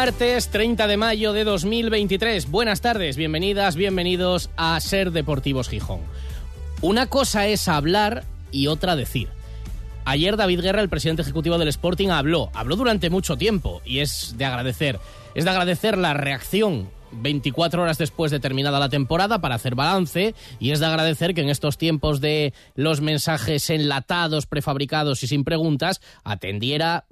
Martes 30 de mayo de 2023. Buenas tardes, bienvenidas, bienvenidos a Ser Deportivos Gijón. Una cosa es hablar y otra decir. Ayer David Guerra, el presidente ejecutivo del Sporting, habló. Habló durante mucho tiempo y es de agradecer. Es de agradecer la reacción 24 horas después de terminada la temporada para hacer balance y es de agradecer que en estos tiempos de los mensajes enlatados, prefabricados y sin preguntas, atendiera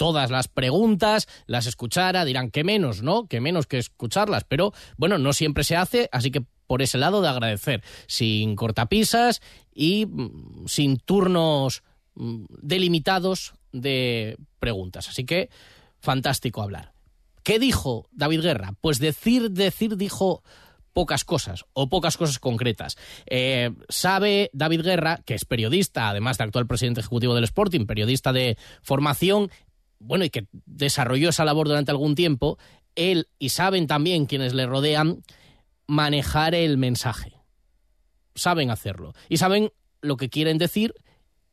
todas las preguntas, las escuchara, dirán que menos, ¿no? Que menos que escucharlas, pero bueno, no siempre se hace, así que por ese lado de agradecer, sin cortapisas y mm, sin turnos mm, delimitados de preguntas. Así que fantástico hablar. ¿Qué dijo David Guerra? Pues decir, decir, dijo pocas cosas o pocas cosas concretas. Eh, sabe David Guerra, que es periodista, además de actual presidente ejecutivo del Sporting, periodista de formación, bueno, y que desarrolló esa labor durante algún tiempo, él y saben también quienes le rodean manejar el mensaje. Saben hacerlo. Y saben lo que quieren decir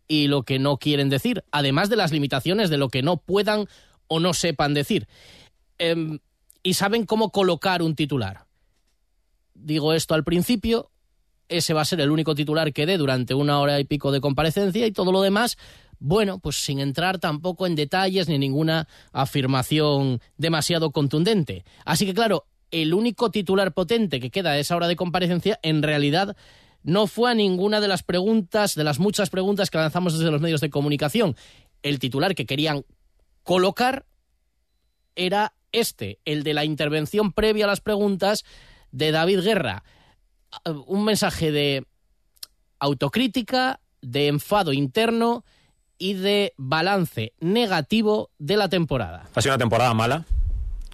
y lo que no quieren decir, además de las limitaciones de lo que no puedan o no sepan decir. Em, y saben cómo colocar un titular. Digo esto al principio, ese va a ser el único titular que dé durante una hora y pico de comparecencia y todo lo demás bueno, pues sin entrar tampoco en detalles ni ninguna afirmación demasiado contundente. Así que claro, el único titular potente que queda a esa hora de comparecencia en realidad no fue a ninguna de las preguntas, de las muchas preguntas que lanzamos desde los medios de comunicación. El titular que querían colocar era este, el de la intervención previa a las preguntas de David Guerra. Un mensaje de autocrítica, de enfado interno y de balance negativo de la temporada. Ha sido una temporada mala.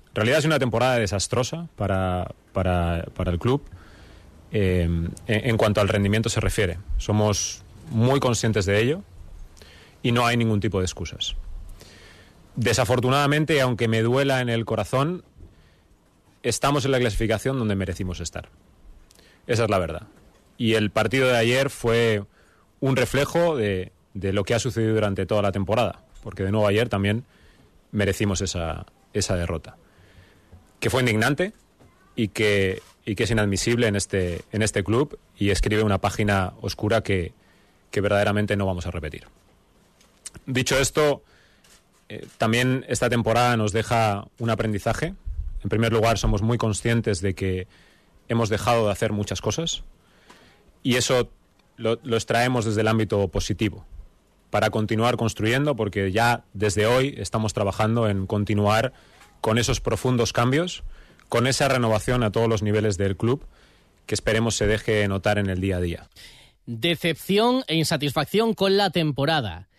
En realidad ha sido una temporada desastrosa para, para, para el club eh, en, en cuanto al rendimiento se refiere. Somos muy conscientes de ello y no hay ningún tipo de excusas. Desafortunadamente, aunque me duela en el corazón, estamos en la clasificación donde merecimos estar. Esa es la verdad. Y el partido de ayer fue un reflejo de, de lo que ha sucedido durante toda la temporada, porque de nuevo ayer también merecimos esa, esa derrota, que fue indignante y que, y que es inadmisible en este, en este club y escribe una página oscura que, que verdaderamente no vamos a repetir. Dicho esto, eh, también esta temporada nos deja un aprendizaje. En primer lugar, somos muy conscientes de que hemos dejado de hacer muchas cosas y eso lo, lo extraemos desde el ámbito positivo para continuar construyendo, porque ya desde hoy estamos trabajando en continuar con esos profundos cambios, con esa renovación a todos los niveles del club, que esperemos se deje notar en el día a día. Decepción e insatisfacción con la temporada.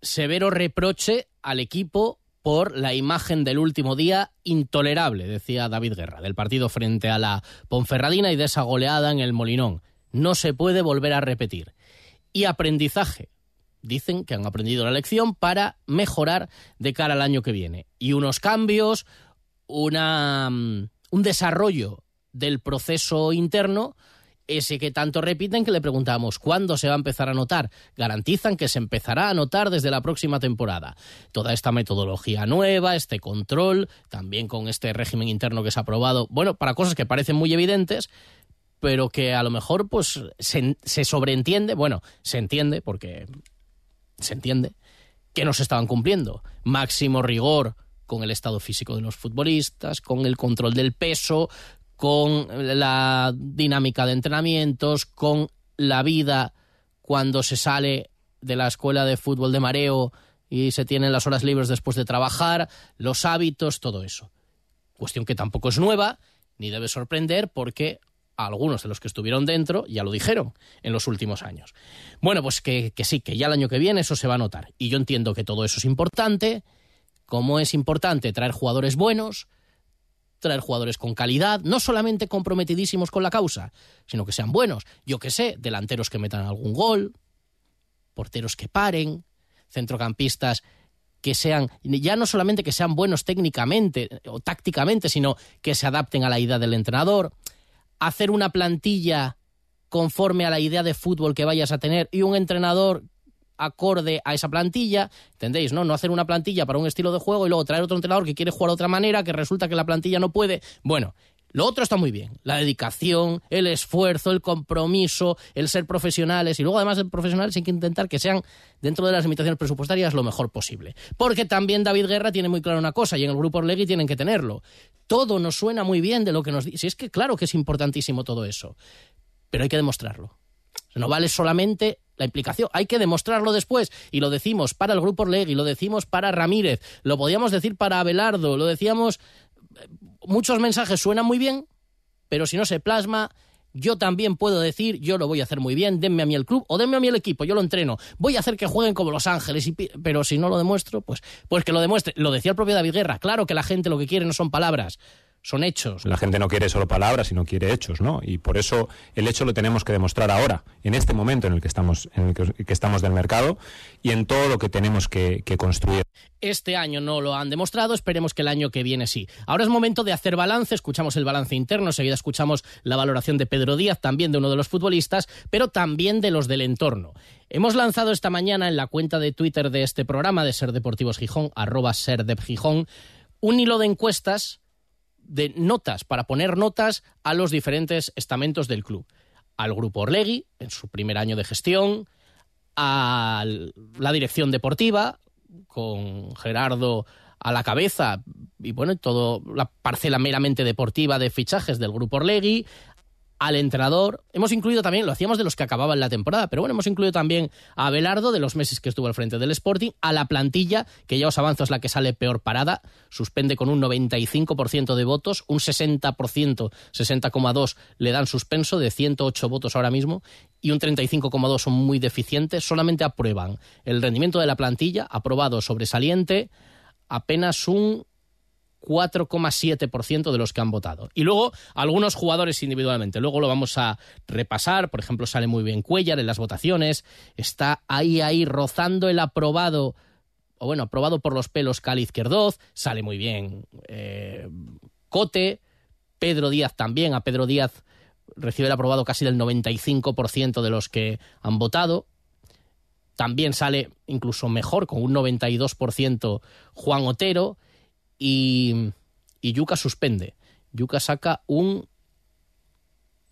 Severo reproche al equipo por la imagen del último día intolerable, decía David Guerra, del partido frente a la Ponferradina y de esa goleada en el Molinón. No se puede volver a repetir. Y aprendizaje, dicen que han aprendido la lección para mejorar de cara al año que viene. Y unos cambios, una, mm, un desarrollo del proceso interno, ese que tanto repiten que le preguntamos cuándo se va a empezar a notar. Garantizan que se empezará a notar desde la próxima temporada. Toda esta metodología nueva, este control, también con este régimen interno que se ha aprobado, bueno, para cosas que parecen muy evidentes, pero que a lo mejor pues se, se sobreentiende, bueno, se entiende porque se entiende, que no se estaban cumpliendo. Máximo rigor con el estado físico de los futbolistas, con el control del peso, con la dinámica de entrenamientos, con la vida cuando se sale de la escuela de fútbol de mareo y se tienen las horas libres después de trabajar, los hábitos, todo eso. Cuestión que tampoco es nueva, ni debe sorprender porque algunos de los que estuvieron dentro ya lo dijeron en los últimos años. Bueno, pues que, que, sí, que ya el año que viene eso se va a notar. Y yo entiendo que todo eso es importante, como es importante traer jugadores buenos, traer jugadores con calidad, no solamente comprometidísimos con la causa, sino que sean buenos. Yo qué sé, delanteros que metan algún gol, porteros que paren, centrocampistas que sean, ya no solamente que sean buenos técnicamente o tácticamente, sino que se adapten a la idea del entrenador, hacer una plantilla conforme a la idea de fútbol que vayas a tener y un entrenador acorde a esa plantilla, ¿entendéis? ¿no? no hacer una plantilla para un estilo de juego y luego traer otro entrenador que quiere jugar de otra manera, que resulta que la plantilla no puede. Bueno, lo otro está muy bien, la dedicación, el esfuerzo, el compromiso, el ser profesionales y luego además de profesionales hay que intentar que sean dentro de las limitaciones presupuestarias lo mejor posible. Porque también David Guerra tiene muy claro una cosa y en el grupo Orlegui tienen que tenerlo. Todo nos suena muy bien de lo que nos dice. Si es que claro que es importantísimo todo eso, pero hay que demostrarlo. No vale solamente la implicación, hay que demostrarlo después. Y lo decimos para el grupo Orlegui, lo decimos para Ramírez, lo podíamos decir para Abelardo, lo decíamos muchos mensajes suenan muy bien, pero si no se plasma, yo también puedo decir, yo lo voy a hacer muy bien, denme a mí el club o denme a mí el equipo, yo lo entreno. Voy a hacer que jueguen como Los Ángeles, pero si no lo demuestro, pues, pues que lo demuestre. Lo decía el propio David Guerra, claro que la gente lo que quiere no son palabras, son hechos. La gente no quiere solo palabras, sino quiere hechos, ¿no? Y por eso el hecho lo tenemos que demostrar ahora, en este momento en el que estamos, en el que, estamos del mercado y en todo lo que tenemos que, que construir. Este año no lo han demostrado, esperemos que el año que viene sí. Ahora es momento de hacer balance, escuchamos el balance interno, enseguida escuchamos la valoración de Pedro Díaz, también de uno de los futbolistas, pero también de los del entorno. Hemos lanzado esta mañana en la cuenta de Twitter de este programa de Ser Deportivos Gijón, arroba Ser Gijón, un hilo de encuestas de notas, para poner notas a los diferentes estamentos del club. Al grupo Orlegui, en su primer año de gestión, a la dirección deportiva, con Gerardo a la cabeza, y bueno, toda la parcela meramente deportiva de fichajes del grupo Orlegui, al entrenador. Hemos incluido también, lo hacíamos de los que acababan la temporada, pero bueno, hemos incluido también a Belardo de los meses que estuvo al frente del Sporting, a la plantilla, que ya os avanzo es la que sale peor parada, suspende con un 95% de votos, un 60%, 60,2 le dan suspenso de 108 votos ahora mismo y un 35,2 son muy deficientes, solamente aprueban el rendimiento de la plantilla, aprobado sobresaliente, apenas un 4,7% de los que han votado. Y luego algunos jugadores individualmente. Luego lo vamos a repasar. Por ejemplo, sale muy bien Cuellar en las votaciones. Está ahí, ahí, rozando el aprobado, o bueno, aprobado por los pelos Cali Izquierdoz. Sale muy bien eh, Cote. Pedro Díaz también. A Pedro Díaz recibe el aprobado casi del 95% de los que han votado. También sale incluso mejor, con un 92% Juan Otero y, y Yuka suspende. Yuka saca un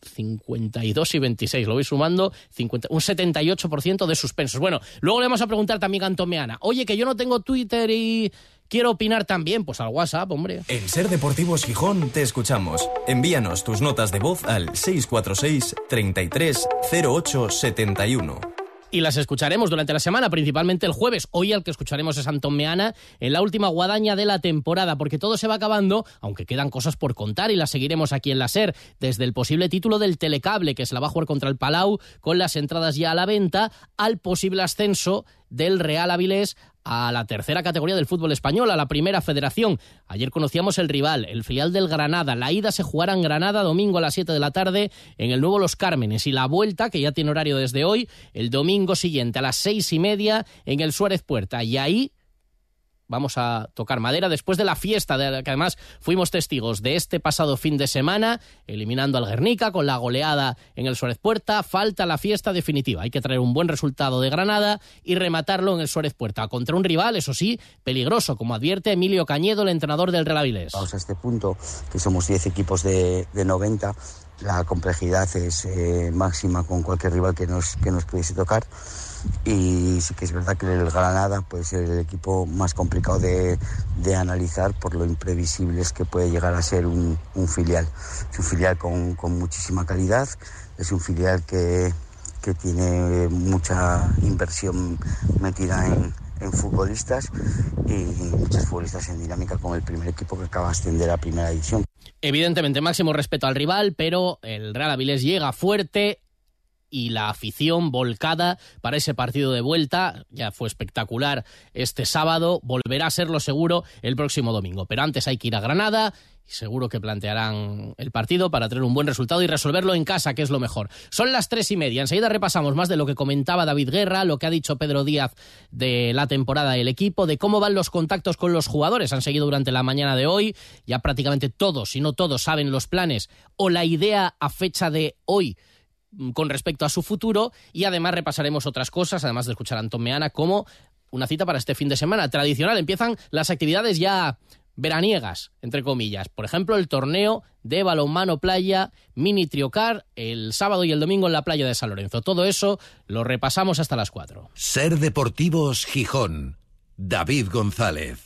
52 y 26, lo voy sumando, 50, un 78% de suspensos. Bueno, luego le vamos a preguntar también a Antomeana, oye, que yo no tengo Twitter y quiero opinar también, pues al WhatsApp, hombre. En Ser Deportivos Gijón te escuchamos. Envíanos tus notas de voz al 646 33 08 71 y las escucharemos durante la semana, principalmente el jueves. Hoy el que escucharemos es Antón Meana en la última guadaña de la temporada, porque todo se va acabando, aunque quedan cosas por contar y las seguiremos aquí en la SER, desde el posible título del Telecable, que se la va a jugar contra el Palau, con las entradas ya a la venta, al posible ascenso del Real Avilés a la tercera categoría del fútbol español, a la primera federación. Ayer conocíamos el rival, el filial del Granada. La ida se jugará en Granada domingo a las 7 de la tarde en el nuevo Los Cármenes y la vuelta, que ya tiene horario desde hoy, el domingo siguiente a las seis y media en el Suárez Puerta. Y ahí vamos a tocar madera después de la fiesta, de que además fuimos testigos de este pasado fin de semana, eliminando al Guernica con la goleada en el Suárez Puerta. Falta la fiesta definitiva. Hay que traer un buen resultado de Granada y rematarlo en el Suárez Puerta contra un rival, eso sí, peligroso, como advierte Emilio Cañedo, el entrenador del Real Avilés. Vamos a este punto, que somos 10 equipos de, de 90 la complejidad es eh, máxima con cualquier rival que nos, que nos pudiese tocar y sí que es verdad que el Granada puede ser el equipo más complicado de, analizar por lo imprevisibles que puede llegar a ser un, filial. Es un filial con, muchísima calidad, es un filial que, que tiene mucha inversión metida en, en futbolistas y muchos futbolistas en dinámica con el primer equipo que acaba de ascender a primera división. Evidentemente, máximo respeto al rival, pero el Real Avilés llega fuerte y la afición volcada para ese partido de vuelta. Ya fue espectacular este sábado, volverá a serlo seguro el próximo domingo. Pero antes hay que ir a Granada y seguro que plantearán el partido para tener un buen resultado y resolverlo en casa, que es lo mejor. Son las tres y media. Enseguida repasamos más de lo que comentaba David Guerra, lo que ha dicho Pedro Díaz de la temporada del equipo, de cómo van los contactos con los jugadores. Han seguido durante la mañana de hoy. Ya prácticamente todos, si no todos, saben los planes o la idea a fecha de hoy con respecto a su futuro y además repasaremos otras cosas, además de escuchar a Antón Meana, como una cita para este fin de semana tradicional. Empiezan las actividades ya veraniegas, entre comillas. Por ejemplo, el torneo de balonmano playa mini triocar el sábado y el domingo en la playa de San Lorenzo. Todo eso lo repasamos hasta las 4. Ser Deportivos Gijón. David González.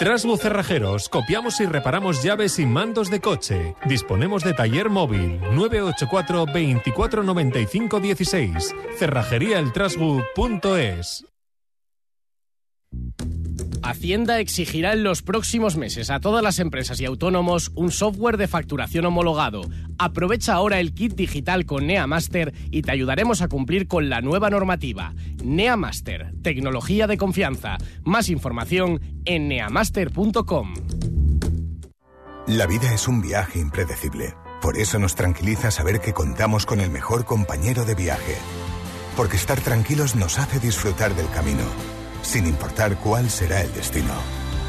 Trasbu Cerrajeros, copiamos y reparamos llaves y mandos de coche. Disponemos de taller móvil 984 24 95 16. Cerrajeríaeltrasbu.es. Hacienda exigirá en los próximos meses a todas las empresas y autónomos un software de facturación homologado. Aprovecha ahora el kit digital con NeaMaster y te ayudaremos a cumplir con la nueva normativa. NeaMaster, tecnología de confianza. Más información en neamaster.com. La vida es un viaje impredecible. Por eso nos tranquiliza saber que contamos con el mejor compañero de viaje. Porque estar tranquilos nos hace disfrutar del camino sin importar cuál será el destino.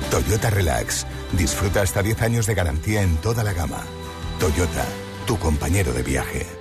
Toyota Relax. Disfruta hasta 10 años de garantía en toda la gama. Toyota, tu compañero de viaje.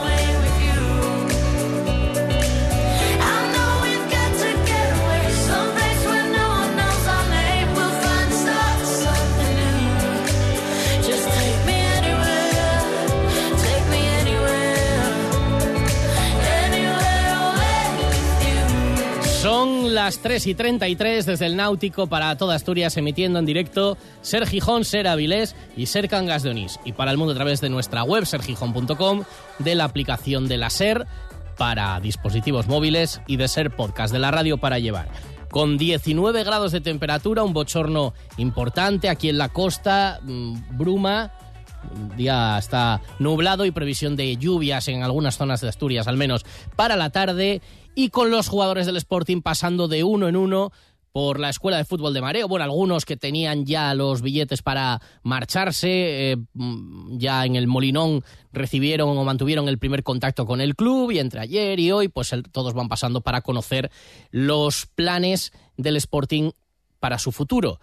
Son las 3 y 33 desde el Náutico para toda Asturias, emitiendo en directo Ser Gijón, Ser Avilés y Ser Cangas de Onís. Y para el mundo a través de nuestra web, sergijón.com, de la aplicación de la Ser para dispositivos móviles y de Ser Podcast, de la radio para llevar. Con 19 grados de temperatura, un bochorno importante aquí en la costa, mm, bruma, el día está nublado y previsión de lluvias en algunas zonas de Asturias, al menos para la tarde y con los jugadores del Sporting pasando de uno en uno por la escuela de fútbol de Mareo. Bueno, algunos que tenían ya los billetes para marcharse, eh, ya en el Molinón recibieron o mantuvieron el primer contacto con el club y entre ayer y hoy, pues todos van pasando para conocer los planes del Sporting para su futuro.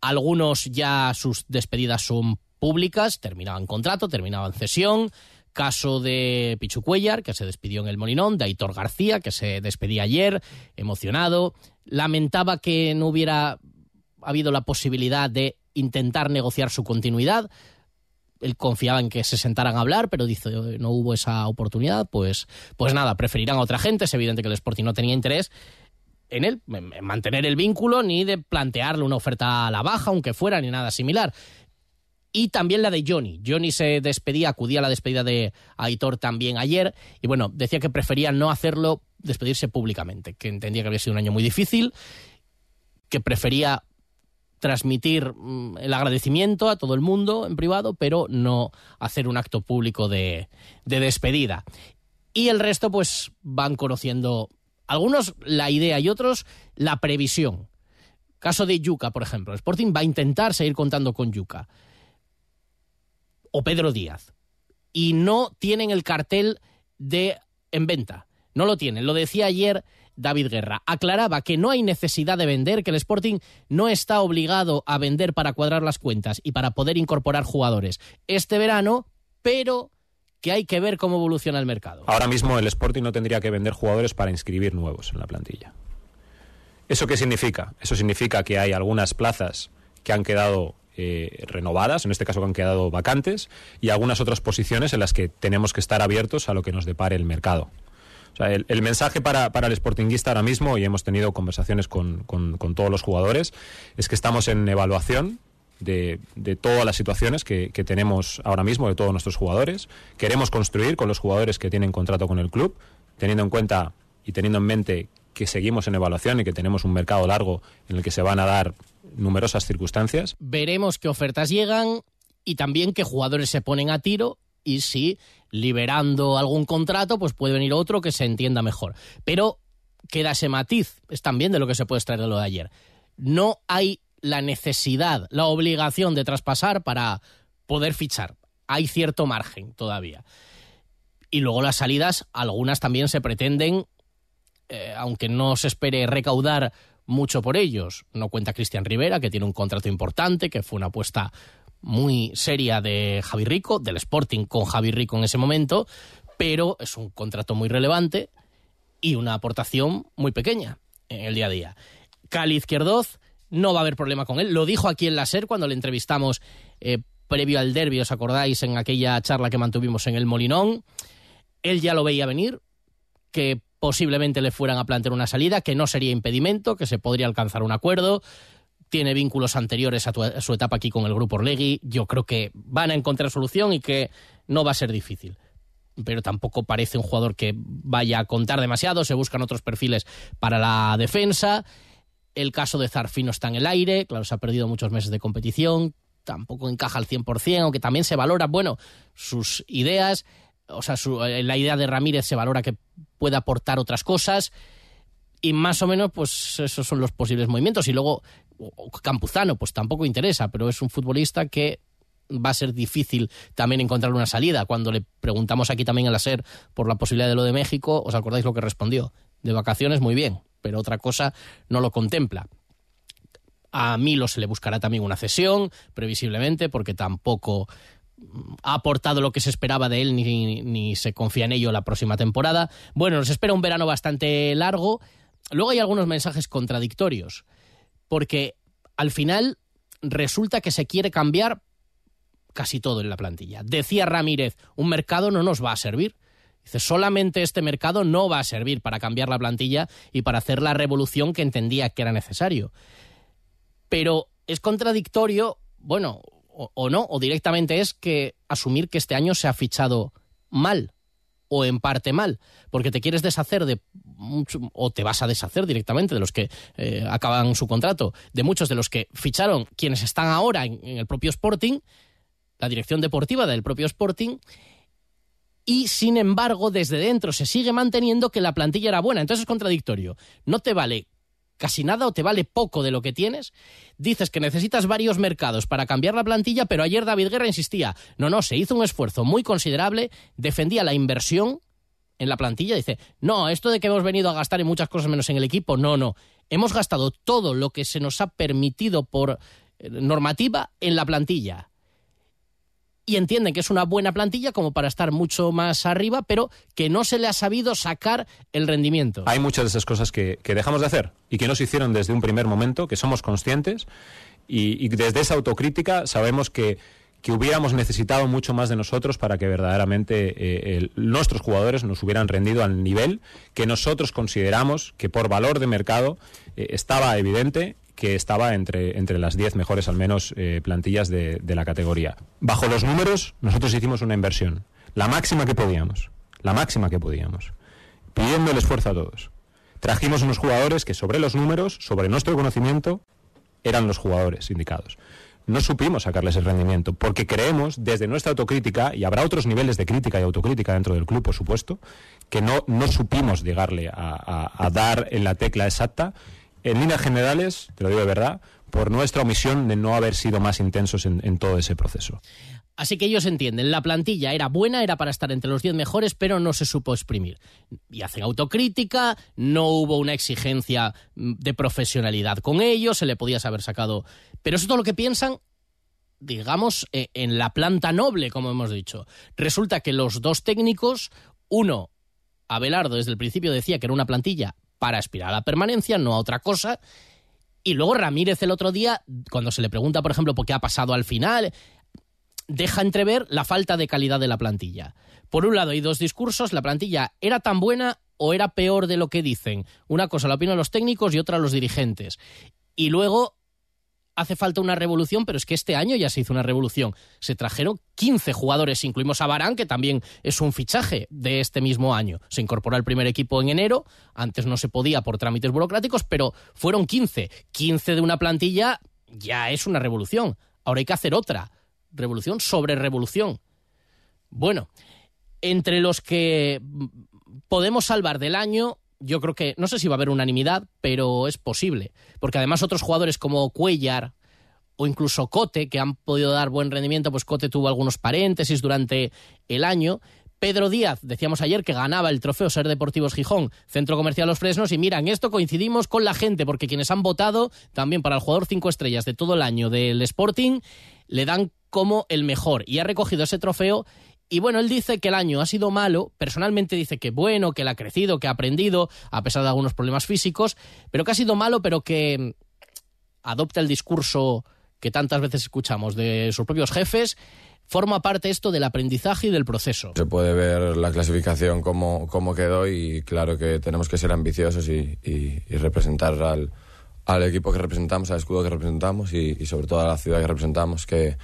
Algunos ya sus despedidas son públicas, terminaban contrato, terminaban cesión, Caso de Pichu Cuellar, que se despidió en el Molinón, de Aitor García, que se despedía ayer, emocionado. Lamentaba que no hubiera habido la posibilidad de intentar negociar su continuidad. Él confiaba en que se sentaran a hablar, pero dice no hubo esa oportunidad. Pues, pues nada, preferirán a otra gente. Es evidente que el Sporting no tenía interés en él, en mantener el vínculo, ni de plantearle una oferta a la baja, aunque fuera, ni nada similar y también la de Johnny. Johnny se despedía, acudía a la despedida de Aitor también ayer y bueno, decía que prefería no hacerlo, despedirse públicamente, que entendía que había sido un año muy difícil, que prefería transmitir mm, el agradecimiento a todo el mundo en privado, pero no hacer un acto público de, de despedida. Y el resto pues van conociendo algunos la idea y otros la previsión. Caso de Yuca, por ejemplo. Sporting va a intentar seguir contando con Yuca o Pedro Díaz y no tienen el cartel de en venta. No lo tienen. Lo decía ayer David Guerra. Aclaraba que no hay necesidad de vender, que el Sporting no está obligado a vender para cuadrar las cuentas y para poder incorporar jugadores este verano, pero que hay que ver cómo evoluciona el mercado. Ahora mismo el Sporting no tendría que vender jugadores para inscribir nuevos en la plantilla. ¿Eso qué significa? Eso significa que hay algunas plazas que han quedado eh, renovadas, en este caso que han quedado vacantes, y algunas otras posiciones en las que tenemos que estar abiertos a lo que nos depare el mercado. El, mensaje para, para, el Sportingista ahora mismo, y hemos tenido conversaciones con, con, todos los jugadores, es que estamos en evaluación de, de, todas las situaciones que, que, tenemos ahora mismo, de todos nuestros jugadores. Queremos construir con los jugadores que tienen contrato con el club, teniendo en cuenta y teniendo en mente que seguimos en evaluación y que tenemos un mercado largo en el que se van a dar numerosas circunstancias. Veremos qué ofertas llegan y también qué jugadores se ponen a tiro y si liberando algún contrato pues puede venir otro que se entienda mejor. Pero queda ese matiz, es también de lo que se puede extraer de lo de ayer. No hay la necesidad, la obligación de traspasar para poder fichar. Hay cierto margen todavía. Y luego las salidas, algunas también se pretenden, eh, aunque no se espere recaudar mucho por ellos. No cuenta Cristian Rivera, que tiene un contrato importante, que fue una apuesta muy seria de Javi Rico, del Sporting con Javi Rico en ese momento, pero es un contrato muy relevante y una aportación muy pequeña en el día a día. Cali Izquierdoz, no va a haber problema con él. Lo dijo aquí en la SER cuando le entrevistamos eh, previo al derbi, ¿os acordáis? En aquella charla que mantuvimos en el Molinón. Él ya lo veía venir, que posiblemente le fueran a plantear una salida, que no sería impedimento, que se podría alcanzar un acuerdo. Tiene vínculos anteriores a, su etapa aquí con el grupo Orlegui. Yo creo que van a encontrar solución y que no va a ser difícil. Pero tampoco parece un jugador que vaya a contar demasiado. Se buscan otros perfiles para la defensa. El caso de Zarfino está en el aire. Claro, se ha perdido muchos meses de competición. Tampoco encaja al 100%, aunque también se valora, bueno, sus ideas o sea, eh, la idea de Ramírez se valora que puede aportar otras cosas y más o menos pues esos son los posibles movimientos y luego Campuzano pues tampoco interesa, pero es un futbolista que va a ser difícil también encontrar una salida. Cuando le preguntamos aquí también en la por la posibilidad de lo de México, ¿os acordáis lo que respondió? De vacaciones muy bien, pero otra cosa no lo contempla. A Milo se le buscará también una cesión, previsiblemente, porque tampoco ha aportado lo que se esperaba de él ni, se confía en ello la próxima temporada. Bueno, nos espera un verano bastante largo. Luego hay algunos mensajes contradictorios, porque al final resulta que se quiere cambiar casi todo en la plantilla. Decía Ramírez, un mercado no nos va a servir. Dice, solamente este mercado no va a servir para cambiar la plantilla y para hacer la revolución que entendía que era necesario. Pero es contradictorio, bueno, o, no, o directamente es que asumir que este año se ha fichado mal o en parte mal, porque te quieres deshacer de o te vas a deshacer directamente de los que eh, acaban su contrato, de muchos de los que ficharon quienes están ahora en, el propio Sporting, la dirección deportiva del propio Sporting, y sin embargo desde dentro se sigue manteniendo que la plantilla era buena. Entonces es contradictorio. No te vale casi nada o te vale poco de lo que tienes. Dices que necesitas varios mercados para cambiar la plantilla, pero ayer David Guerra insistía, no, no, se hizo un esfuerzo muy considerable, defendía la inversión en la plantilla, dice, no, esto de que hemos venido a gastar en muchas cosas menos en el equipo, no, no, hemos gastado todo lo que se nos ha permitido por eh, normativa en la plantilla y entienden que es una buena plantilla como para estar mucho más arriba, pero que no se le ha sabido sacar el rendimiento. Hay muchas de esas cosas que, dejamos de hacer y que no se hicieron desde un primer momento, que somos conscientes y, desde esa autocrítica sabemos que que hubiéramos necesitado mucho más de nosotros para que verdaderamente eh, nuestros jugadores nos hubieran rendido al nivel que nosotros consideramos que por valor de mercado eh, estaba evidente que estaba entre, entre las 10 mejores, al menos, eh, plantillas de, de la categoría. Bajo los números, nosotros hicimos una inversión, la máxima que podíamos, la máxima que podíamos, pidiendo el esfuerzo a todos. Trajimos unos jugadores que sobre los números, sobre nuestro conocimiento, eran los jugadores indicados. No supimos sacarles el rendimiento, porque creemos desde nuestra autocrítica, y habrá otros niveles de crítica y autocrítica dentro del club, por supuesto, que no, no supimos llegarle a, a- a dar en la tecla exacta. En líneas generales, te lo digo de verdad, por nuestra omisión de no haber sido más intensos en, todo ese proceso. Así que ellos entienden, la plantilla era buena, era para estar entre los 10 mejores, pero no se supo exprimir. Y hacen autocrítica, no hubo una exigencia mm, de profesionalidad con ellos, se le podía haber sacado. Pero eso es todo lo que piensan, digamos, eh, en la planta noble, como hemos dicho. Resulta que los dos técnicos, uno, Abelardo, desde el principio decía que era una plantilla para aspirar a la permanencia, no a otra cosa. Y luego Ramírez el otro día, cuando se le pregunta, por ejemplo, por qué ha pasado al final, deja entrever la falta de calidad de la plantilla. Por un lado, hay dos discursos. La plantilla era tan buena o era peor de lo que dicen. Una cosa la opinan los técnicos y otra los dirigentes. Y luego hace falta una revolución, pero es que este año ya se hizo una revolución. Se trajeron 15 jugadores, incluimos a Barán, que también es un fichaje de este mismo año. Se incorporó al primer equipo en enero, antes no se podía por trámites burocráticos, pero fueron 15. 15 de una plantilla ya es una revolución. Ahora hay que hacer otra. Revolución sobre revolución. Bueno, entre los que podemos salvar del año, yo creo que, no sé si va a haber unanimidad, pero es posible. Porque además otros jugadores como Cuellar o incluso Cote, que han podido dar buen rendimiento, pues Cote tuvo algunos paréntesis durante el año. Pedro Díaz, decíamos ayer que ganaba el trofeo Ser Deportivos Gijón, Centro Comercial Los Fresnos, y mira, en esto coincidimos con la gente, porque quienes han votado también para el jugador cinco estrellas de todo el año del Sporting, le dan como el mejor, y ha recogido ese trofeo y bueno, él dice que el año ha sido malo, personalmente dice que bueno, que él ha crecido, que ha aprendido, a pesar de algunos problemas físicos, pero que ha sido malo, pero que mm, adopta el discurso que tantas veces escuchamos de sus propios jefes, forma parte esto del aprendizaje y del proceso. Se puede ver la clasificación cómo, cómo quedó y claro que tenemos que ser ambiciosos y, representar al, al equipo que representamos, al escudo que representamos y, y sobre todo a la ciudad que representamos, que,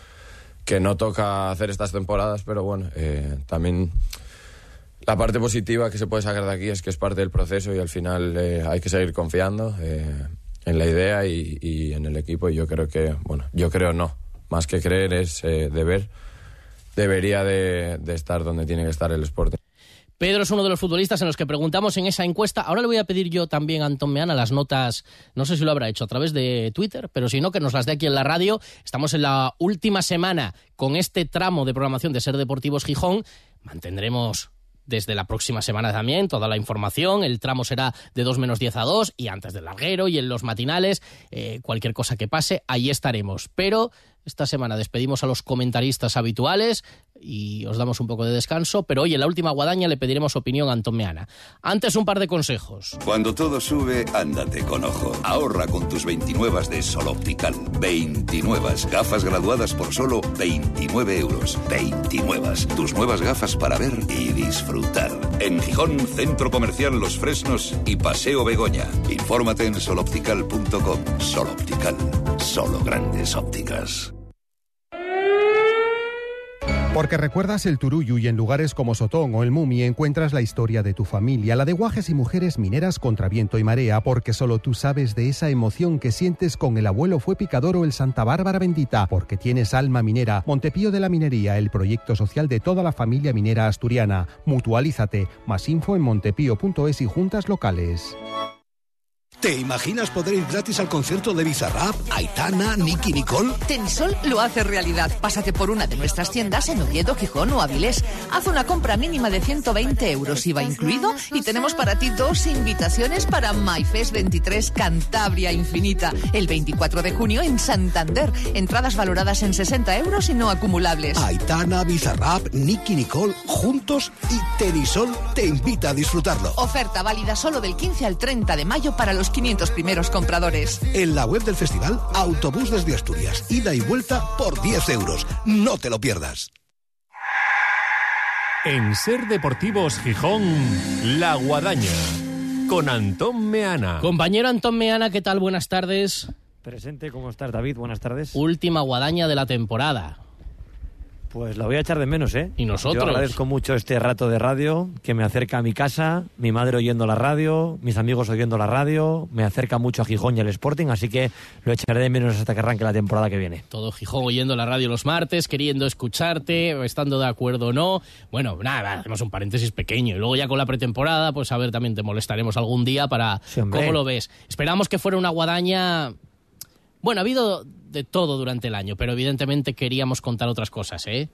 que no toca hacer estas temporadas, pero bueno, eh, también la parte positiva que se puede sacar de aquí es que es parte del proceso y al final eh, hay que seguir confiando eh, en la idea y, en el equipo y yo creo que, bueno, yo creo no, más que creer es eh, deber, debería de, de estar donde tiene que estar el Sporting. Pedro es uno de los futbolistas en los que preguntamos en esa encuesta. Ahora le voy a pedir yo también a Antón Meana las notas, no sé si lo habrá hecho a través de Twitter, pero si no, que nos las dé aquí en la radio. Estamos en la última semana con este tramo de programación de Ser Deportivos Gijón. Mantendremos desde la próxima semana también toda la información. El tramo será de 2 menos 10 a 2 y antes del larguero y en los matinales. eh, cualquier cosa que pase, ahí estaremos. Pero esta semana despedimos a los comentaristas habituales y os damos un poco de descanso. Pero hoy en la última guadaña le pediremos opinión a Antón Meana. Antes un par de consejos. Cuando todo sube, ándate con ojo. Ahorra con tus 29 de Sol Optical. 29 gafas graduadas por solo 29 euros. 29. Tus nuevas gafas para ver y disfrutar. En Gijón, Centro Comercial Los Fresnos y Paseo Begoña. Infórmate en soloptical.com. Sol Optical. Solo grandes ópticas. Porque recuerdas el Turuyu y en lugares como Sotón o el Mumi encuentras la historia de tu familia, la de guajes y mujeres mineras contra viento y marea, porque solo tú sabes de esa emoción que sientes con el abuelo fue picador o el Santa Bárbara bendita, porque tienes alma minera. Montepío de la Minería, el proyecto social de toda la familia minera asturiana. Mutualízate. Más info en montepío.es y juntas locales. ¿Te imaginas poder ir gratis al concierto de Bizarrap, Aitana, Nicky Nicole? Tenisol lo hace realidad. Pásate por una de nuestras tiendas en Oviedo, Gijón o Avilés. Haz una compra mínima de 120 euros, IVA incluido, y tenemos para ti dos invitaciones para MyFest 23 Cantabria Infinita, el 24 de junio en Santander. Entradas valoradas en 60 euros y no acumulables. Aitana, Bizarrap, Nicky Nicole, juntos y Tenisol te invita a disfrutarlo. Oferta válida solo del 15 al 30 de mayo para los 500 primeros compradores. En la web del festival, autobús desde Asturias, ida y vuelta por 10 euros. No te lo pierdas. En Ser Deportivos Gijón, La Guadaña, con Antón Meana. Compañero Antón Meana, ¿qué tal? Buenas tardes. Presente, ¿cómo estás, David? Buenas tardes. Última guadaña de la temporada. Pues la voy a echar de menos, ¿eh? Y nosotros. Yo agradezco mucho este rato de radio que me acerca a mi casa, mi madre oyendo la radio, mis amigos oyendo la radio, me acerca mucho a Gijón y al Sporting, así que lo echaré de menos hasta que arranque la temporada que viene. Todo Gijón oyendo la radio los martes, queriendo escucharte, estando de acuerdo o no. Bueno, nada, hacemos un paréntesis pequeño. Y luego ya con la pretemporada, pues a ver, también te molestaremos algún día para... hombre. ¿Cómo lo ves? Esperamos que fuera una guadaña... Bueno, ha habido de todo durante el año, pero evidentemente queríamos contar otras cosas, ¿eh?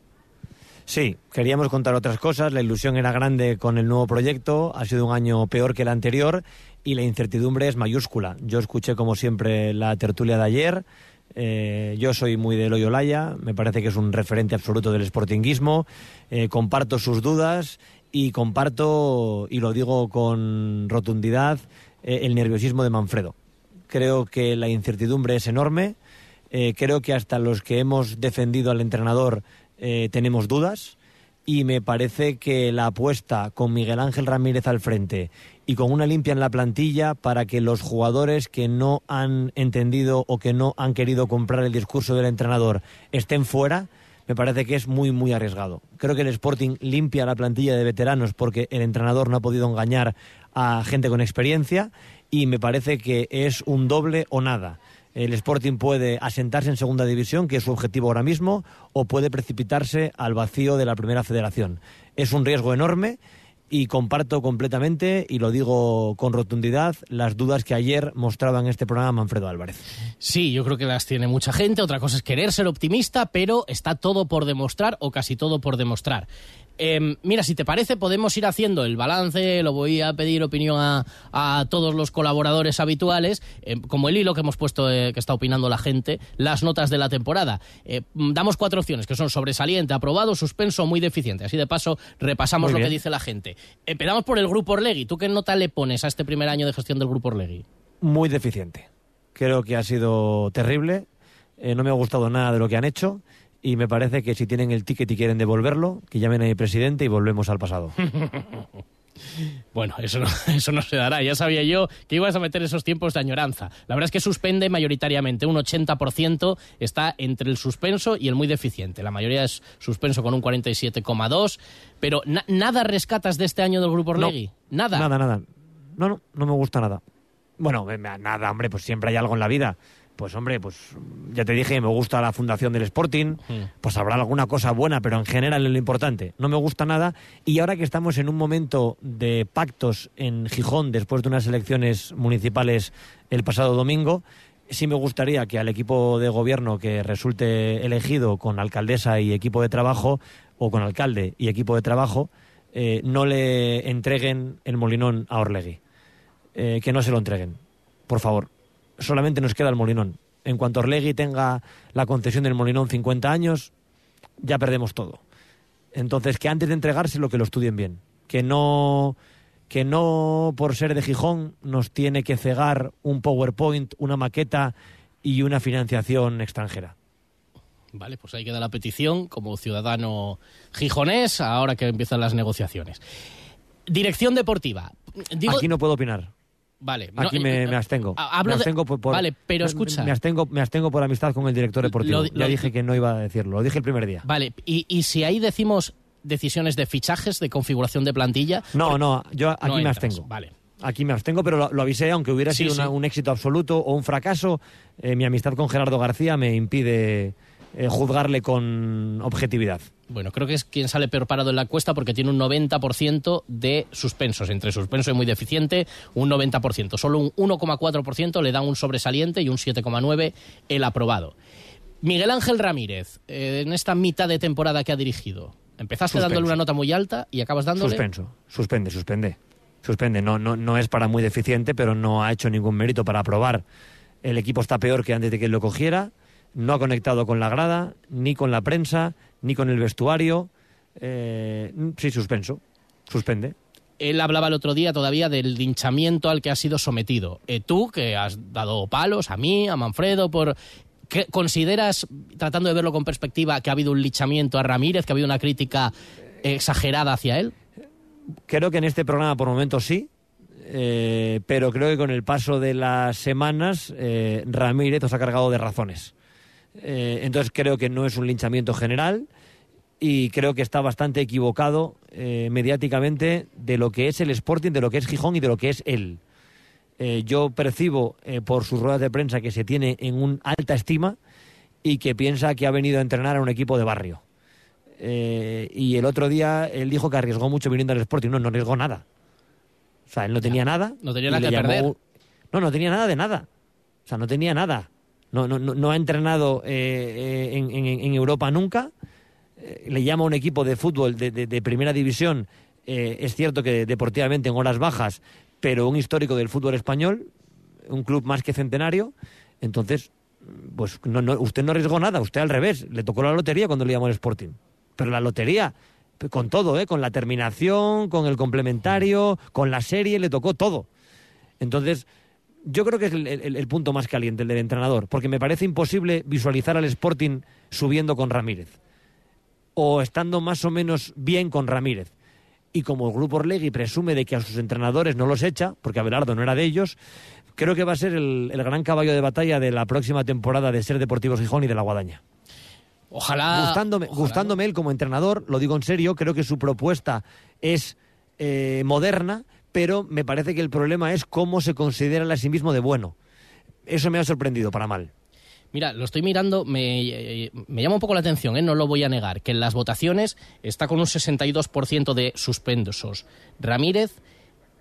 Sí, queríamos contar otras cosas, la ilusión era grande con el nuevo proyecto, ha sido un año peor que el anterior y la incertidumbre es mayúscula. Yo escuché como siempre la tertulia de ayer, eh, yo soy muy de Loyo Laya, me parece que es un referente absoluto del sportinguismo, eh, comparto sus dudas y comparto, y lo digo con rotundidad, eh, el nerviosismo de Manfredo. Creo que la incertidumbre es enorme, eh, creo que hasta los que hemos defendido al entrenador eh, tenemos dudas. Y me parece que la apuesta con Miguel Ángel Ramírez al frente y con una limpia en la plantilla para que los jugadores que no han entendido o que no han querido comprar el discurso del entrenador estén fuera, me parece que es muy, muy arriesgado. Creo que el Sporting limpia la plantilla de veteranos porque el entrenador no ha podido engañar a gente con experiencia y me parece que es un doble o nada. El Sporting puede asentarse en segunda división, que es su objetivo ahora mismo, o puede precipitarse al vacío de la primera federación. Es un riesgo enorme y comparto completamente, y lo digo con rotundidad, las dudas que ayer mostraba en este programa Manfredo Álvarez. Sí, yo creo que las tiene mucha gente. Otra cosa es querer ser optimista, pero está todo por demostrar o casi todo por demostrar. Eh, mira, si te parece, podemos ir haciendo el balance. Lo voy a pedir opinión a, a todos los colaboradores habituales, eh, como el hilo que hemos puesto, eh, que está opinando la gente, las notas de la temporada. Eh, damos cuatro opciones que son sobresaliente, aprobado, suspenso, muy deficiente. Así de paso, repasamos lo que dice la gente. Empezamos por el Grupo Orlegui. ¿Tú qué nota le pones a este primer año de gestión del Grupo Orlegui? Muy deficiente. Creo que ha sido terrible. Eh, no me ha gustado nada de lo que han hecho. Y me parece que si tienen el ticket y quieren devolverlo, que llamen a mi presidente y volvemos al pasado. Bueno, eso no, eso no se dará. Ya sabía yo que ibas a meter esos tiempos de añoranza. La verdad es que suspende mayoritariamente. Un 80% está entre el suspenso y el muy deficiente. La mayoría es suspenso con un 47,2%. Pero na- nada rescatas de este año del Grupo Orlegui. Nada. Nada, nada. No, no, no me gusta nada. Bueno, nada, hombre, pues siempre hay algo en la vida. Pues hombre, pues ya te dije, me gusta la fundación del Sporting, pues habrá alguna cosa buena, pero en general es lo importante. No me gusta nada y ahora que estamos en un momento de pactos en Gijón después de unas elecciones municipales el pasado domingo, sí me gustaría que al equipo de gobierno que resulte elegido con alcaldesa y equipo de trabajo, o con alcalde y equipo de trabajo, eh, no le entreguen el molinón a Orlegui. Eh, que no se lo entreguen, por favor. Solamente nos queda el molinón. En cuanto Orlegui tenga la concesión del molinón 50 años, ya perdemos todo. Entonces, que antes de entregárselo, que lo estudien bien. Que no, que no por ser de Gijón nos tiene que cegar un PowerPoint, una maqueta y una financiación extranjera. Vale, pues ahí queda la petición como ciudadano gijonés ahora que empiezan las negociaciones. Dirección deportiva. Digo- Aquí no puedo opinar. Vale. Aquí eh, me, eh, me abstengo. ha- hablo me de- abstengo por, por- Vale, pero escucha. Me abstengo, me abstengo por amistad con el director deportivo. Lo- ya lo- dije que no iba a decirlo. Lo dije el primer día. Vale, y, y si ahí decimos decisiones de fichajes, de configuración de plantilla. No, no, yo aquí No me entras, abstengo. Vale. Aquí me abstengo, pero lo, lo avisé, aunque hubiera Sí, sido una- un éxito absoluto o un fracaso, eh, mi amistad con Gerardo García me impide eh, juzgarle con objetividad. Bueno, creo que es quien sale peor parado en la encuesta porque tiene un 90% de suspensos. Entre suspenso y muy deficiente, un 90%. Solo un 1,4% le dan un sobresaliente y un 7,9% el aprobado. Miguel Ángel Ramírez, eh, en esta mitad de temporada que ha dirigido, empezaste dándole una nota muy alta y acabas dándole... Suspenso, suspende, suspende. Suspende, no, no, no es para muy deficiente, pero no ha hecho ningún mérito para aprobar. El equipo está peor que antes de que él lo cogiera, no ha conectado con la grada, ni con la prensa, ni con el vestuario. Eh, sí, suspenso, suspende. Él hablaba el otro día todavía del linchamiento al que ha sido sometido. Eh, tú, que has dado palos a mí, a Manfredo, por... ¿qué ¿Consideras, tratando de verlo con perspectiva, que ha habido un linchamiento a Ramírez, que ha habido una crítica exagerada hacia él? Creo que en este programa por momentos sí. eh, pero creo que con el paso de las semanas eh, Ramírez os ha cargado de razones. Eh, entonces creo que no es un linchamiento general y creo que está bastante equivocado eh, mediáticamente de lo que es el Sporting, de lo que es Gijón y de lo que es él. Eh, yo percibo por sus ruedas de prensa que se tiene en un alta estima y que piensa que ha venido a entrenar a un equipo de barrio. Y el otro día él dijo que arriesgó mucho viniendo al Sporting. No, no arriesgó nada. O sea, él no tenía nada. no tenía nada que llamó- perder. No, no tenía nada de nada. O sea, no tenía nada. No, no, no, ha entrenado eh, eh, en, Europa nunca. Eh, le llama a un equipo de fútbol de, de- primera división. Es cierto que deportivamente en horas bajas, pero un histórico del fútbol español, un club más que centenario. Entonces, pues no, no, usted no arriesgó nada, usted al revés. Le tocó la lotería cuando le llamó al Sporting. Pero la lotería, con todo, ¿eh? con la terminación, con el complementario, con la serie, le tocó todo. Entonces, yo creo que es el, el- el punto más caliente, el del entrenador, porque me parece imposible visualizar al Sporting subiendo con Ramírez o estando más o menos bien con Ramírez. Y como el Grupo Orlegui presume de que a sus entrenadores no los echa, porque Abelardo no era de ellos, creo que va a ser el, el gran caballo de batalla de la próxima temporada de Ser Deportivos Gijón y de la Guadaña. Ojalá. Gustándome, gustándome él como entrenador, lo digo en serio, creo que su propuesta es eh, moderna, pero me parece que el problema es cómo se considera a sí mismo de bueno. Eso me ha sorprendido para mal. Mira, lo estoy mirando, me, me llama un poco la atención, ¿eh? no lo voy a negar, que en las votaciones está con un 62% de suspensos. Ramírez,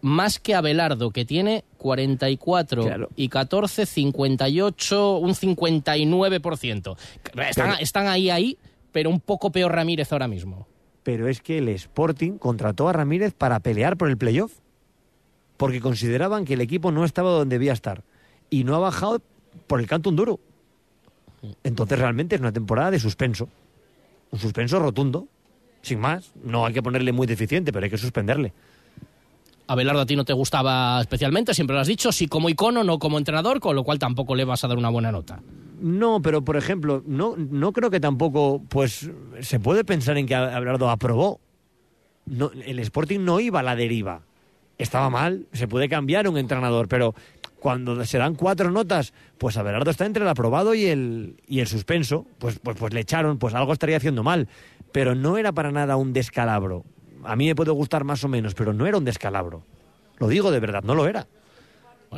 más que Abelardo, que tiene 44 y 14, 58, un 59%. Están, Pero- están ahí, ahí, pero un poco peor Ramírez ahora mismo. Pero es que el Sporting contrató a Ramírez para pelear por el playoff, porque consideraban que el equipo no estaba donde debía estar y no ha bajado por el canto un duro. Entonces realmente es una temporada de suspenso, un suspenso rotundo, sin más. No hay que ponerle muy deficiente, pero hay que suspenderle. Abelardo a ti no te gustaba especialmente, siempre lo has dicho, sí como icono, no como entrenador, con lo cual tampoco le vas a dar una buena nota. No, pero por ejemplo, no, no creo que tampoco, pues, se puede pensar en que Abelardo aprobó. No, el Sporting no iba a la deriva. Estaba mal, se puede cambiar un entrenador, pero cuando se dan cuatro notas, pues Abelardo está entre el aprobado y el, y el suspenso, pues, pues, pues le echaron, pues algo estaría haciendo mal. Pero no era para nada un descalabro. A mí me puede gustar más o menos, pero no era un descalabro. Lo digo de verdad, no lo era.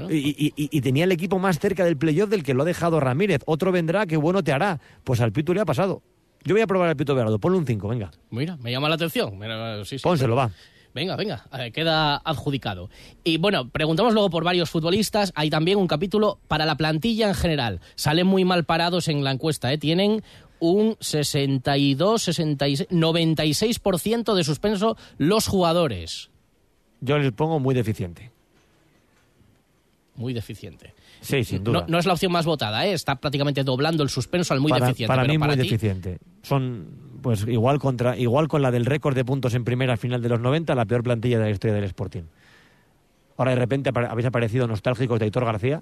Y, y- y- y tenía el equipo más cerca del playoff del que lo ha dejado Ramírez. Otro vendrá, qué bueno te hará. Pues al Pito le ha pasado. Yo voy a probar al Pito Verado. Ponle un 5, venga. Mira, me llama la atención. Mira, sí, sí. Pónselo, va. Venga, venga, eh, queda adjudicado. Y bueno, preguntamos luego por varios futbolistas. Hay también un capítulo para la plantilla en general. Salen muy mal parados en la encuesta, ¿eh? Tienen un 62, 66, 96% de suspenso los jugadores. Yo les pongo muy deficiente. Muy deficiente. Sí, sin duda. No, no es la opción más votada, ¿eh? Está prácticamente doblando el suspenso al muy para, deficiente. para pero mí para muy ti, deficiente. Son pues igual contra igual con la del récord de puntos en primera final de los 90, la peor plantilla de la historia del Sporting. Ahora de repente habéis aparecido nostálgicos de Aitor García,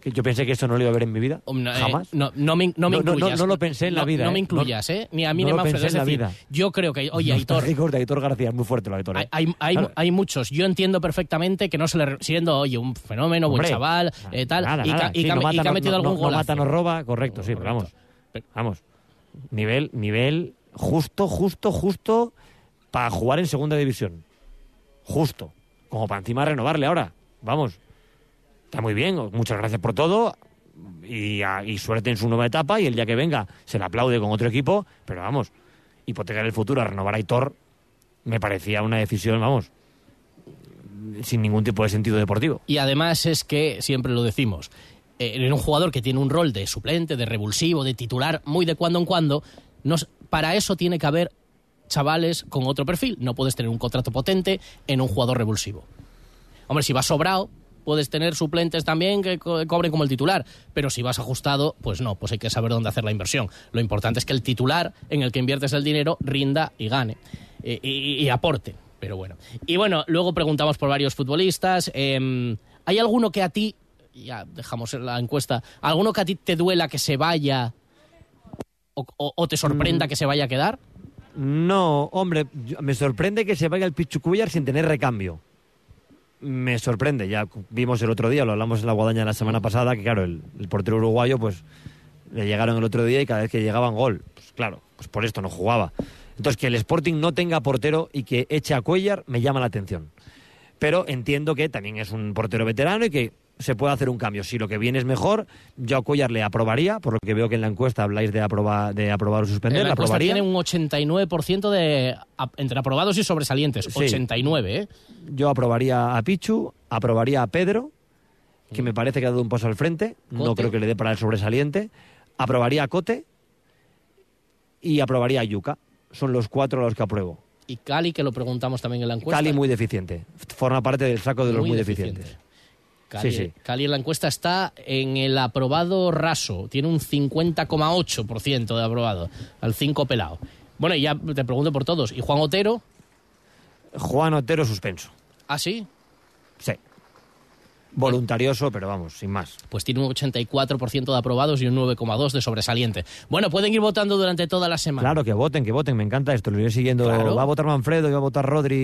que yo pensé que esto no lo iba a ver en mi vida. No, eh, Jamás. No, no me, no me incluyas. no lo pensé en la vida, No, ¿eh? me incluyas, No- ¿eh? Ni a mí no ni pensé Manfred. Es en la decir, vida. yo creo que, oye, Aitor, Nostálgicos de Aitor García, es muy fuerte lo de Aitor. ¿eh? Hay, hay, Claro. hay muchos. Yo entiendo perfectamente que no se le. Siendo, oye, un fenómeno, buen chaval, eh, tal. Nada, y, que- nada. y Sí, que, ha- no mata, ha no- metido mata, roba, correcto, sí, pero vamos. Vamos. Nivel, nivel justo, justo, justo para jugar en segunda división. Justo. Como para encima renovarle ahora. Vamos. Está muy bien. Muchas gracias por todo. Y, y suerte en su nueva etapa. Y el día que venga se le aplaude con otro equipo. Pero vamos. Hipotecar el futuro a renovar a Aitor me parecía una decisión, vamos. Sin ningún tipo de sentido deportivo. Y además es que, siempre lo decimos, eh, en un jugador que tiene un rol de suplente, de revulsivo, de titular, muy de cuando en cuando, nos, para eso tiene que haber chavales con otro perfil. No puedes tener un contrato potente en un jugador revulsivo. Hombre, si vas sobrado, puedes tener suplentes también que co- cobren como el titular, pero si vas ajustado, pues no, pues hay que saber dónde hacer la inversión. Lo importante es que el titular en el que inviertes el dinero rinda y gane eh, y, aporte. Pero bueno. Y bueno, luego preguntamos por varios futbolistas. eh, ¿Hay alguno que a ti, ya dejamos la encuesta, alguno que a ti te duela que se vaya o, o- o te sorprenda Mm. que se vaya a quedar? No, hombre, me sorprende que se vaya el Pichucuyar sin tener recambio. me sorprende. Ya vimos el otro día, lo hablamos en la guadaña la semana pasada, que claro, el, el portero uruguayo, pues le llegaron el otro día y cada vez que llegaban gol. Pues claro, pues por esto no jugaba. Entonces, que el Sporting no tenga portero y que eche a Cuellar me llama la atención. Pero entiendo que también es un portero veterano y que se puede hacer un cambio. Si lo que viene es mejor, yo a Cuellar le aprobaría, por lo que veo que en la encuesta habláis de, aprobar de aprobar o suspender, En la le encuesta aprobaría. tiene un 89% de entre aprobados y sobresalientes. Sí. 89, ¿eh? Yo aprobaría a Pichu, aprobaría a Pedro, que me parece que ha dado un paso al frente, no creo que le dé para el sobresaliente, aprobaría a Cote y aprobaría a Yuca. Son los cuatro a los que apruebo. Y Cali, que lo preguntamos también en la encuesta. Cali muy deficiente, forma parte del saco de los muy, deficientes. Cali, Sí, sí. Cali en la encuesta está en el aprobado raso. Tiene un 50,8% de aprobado. Al 5 pelado. Bueno, y ya te pregunto por todos. ¿Y Juan Otero? Juan Otero suspenso. ¿Ah, sí? Sí. Voluntarioso, pero vamos, sin más. Pues tiene un 84% de aprobados y un 9,2% de sobresaliente. Bueno, pueden ir votando durante toda la semana. Claro, que voten, que voten, me encanta esto, lo iré siguiendo. Claro. ¿Va a votar Manfredo y va a votar Rodri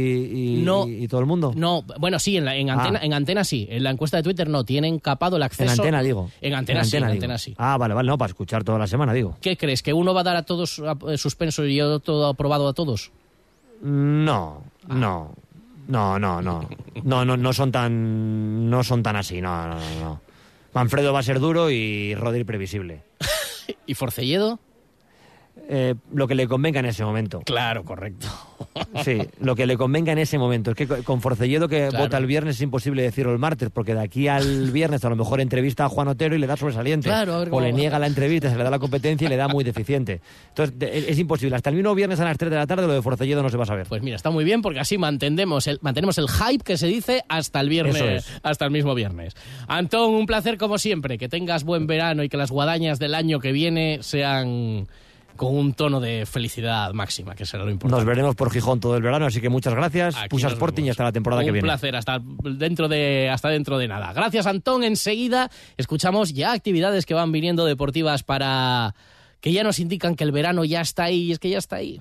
y, No. y- y todo el mundo? No, bueno, sí, en, la- en, antena, Ah. en antena sí. En la encuesta de Twitter no. Tienen capado el acceso. En antena, digo. En antena, sí, en digo. antena sí. Ah, vale, vale, no, para escuchar toda la semana, digo. ¿Qué crees? ¿Que uno va a dar a todos eh, suspenso y otro aprobado a todos? No, Ah. no, no, no, no, no, no, no son tan, no son tan así, no, no, no, no. Manfredo va a ser duro y Rodri previsible. ¿Y Forcelledo? Eh, lo que le convenga en ese momento. Claro, correcto. Sí, lo que le convenga en ese momento. Es que co- con Forcelledo que Claro. vota el viernes es imposible decirlo el martes, porque de aquí al viernes a lo mejor entrevista a Juan Otero y le da sobresaliente. Claro, o le niega la entrevista, se le da la competencia y le da muy deficiente. Entonces de- es, imposible. Hasta el mismo viernes a las 3 de la tarde lo de Forcelledo no se va a saber. Pues mira, está muy bien porque así mantenemos el, mantenemos el hype que se dice hasta el viernes, es. hasta el mismo viernes. Antón, un placer como siempre, que tengas buen verano y que las guadañas del año que viene sean con un tono de felicidad máxima, que será lo importante. Nos veremos por Gijón todo el verano, así que muchas gracias. Pusa Sporting y hasta la temporada un que viene. placer, hasta dentro de hasta dentro de nada. Gracias, Antón. Enseguida escuchamos ya actividades que van viniendo deportivas para que ya nos indican que el verano ya está ahí y es que ya está ahí.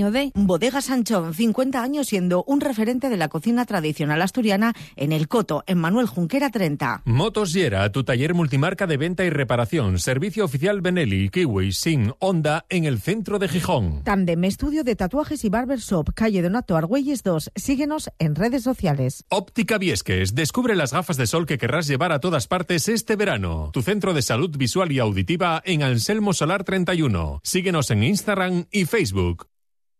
de Bodega Sanchón, 50 años siendo un referente de la cocina tradicional asturiana en El Coto, en Manuel Junquera 30. Motos Yera, tu taller multimarca de venta y reparación. Servicio oficial Benelli, Kiwi, Sin, Honda en el centro de Gijón. Tandem Estudio de Tatuajes y Barbershop, calle Donato Argüelles 2. Síguenos en redes sociales. Óptica Viesques, descubre las gafas de sol que querrás llevar a todas partes este verano. Tu centro de salud visual y auditiva en Anselmo Solar 31. Síguenos en Instagram y Facebook.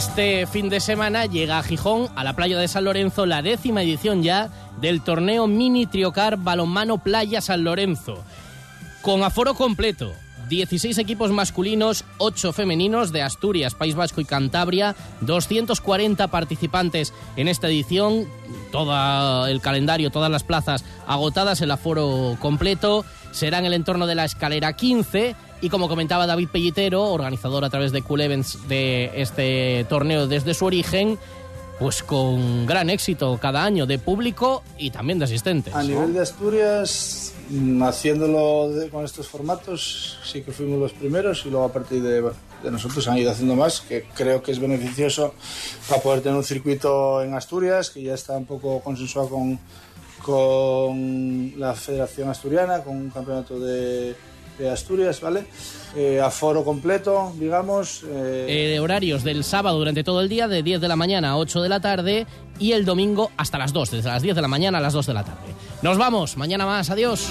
Este fin de semana llega a Gijón, a la playa de San Lorenzo, la décima edición ya del torneo Mini Triocar Balonmano Playa San Lorenzo. Con aforo completo, 16 equipos masculinos, 8 femeninos de Asturias, País Vasco y Cantabria, 240 participantes en esta edición, todo el calendario, todas las plazas agotadas, el aforo completo, será en el entorno de la escalera 15 y como comentaba David Pellitero, organizador a través de Cool Events de este torneo desde su origen, pues con gran éxito cada año de público y también de asistentes. A nivel de Asturias, mm, haciéndolo de- con estos formatos, sí que fuimos los primeros y luego a partir de, de nosotros han ido haciendo más, que creo que es beneficioso para poder tener un circuito en Asturias, que ya está un poco consensuado con, con la Federación Asturiana, con un campeonato de de Asturias, ¿vale? Eh, aforo completo, digamos. eh, Eh, horarios del sábado durante todo el día, de 10 de la mañana a 8 de la tarde, y el domingo hasta las 2, desde las 10 de la mañana a las 2 de la tarde. Nos vamos, mañana más, adiós.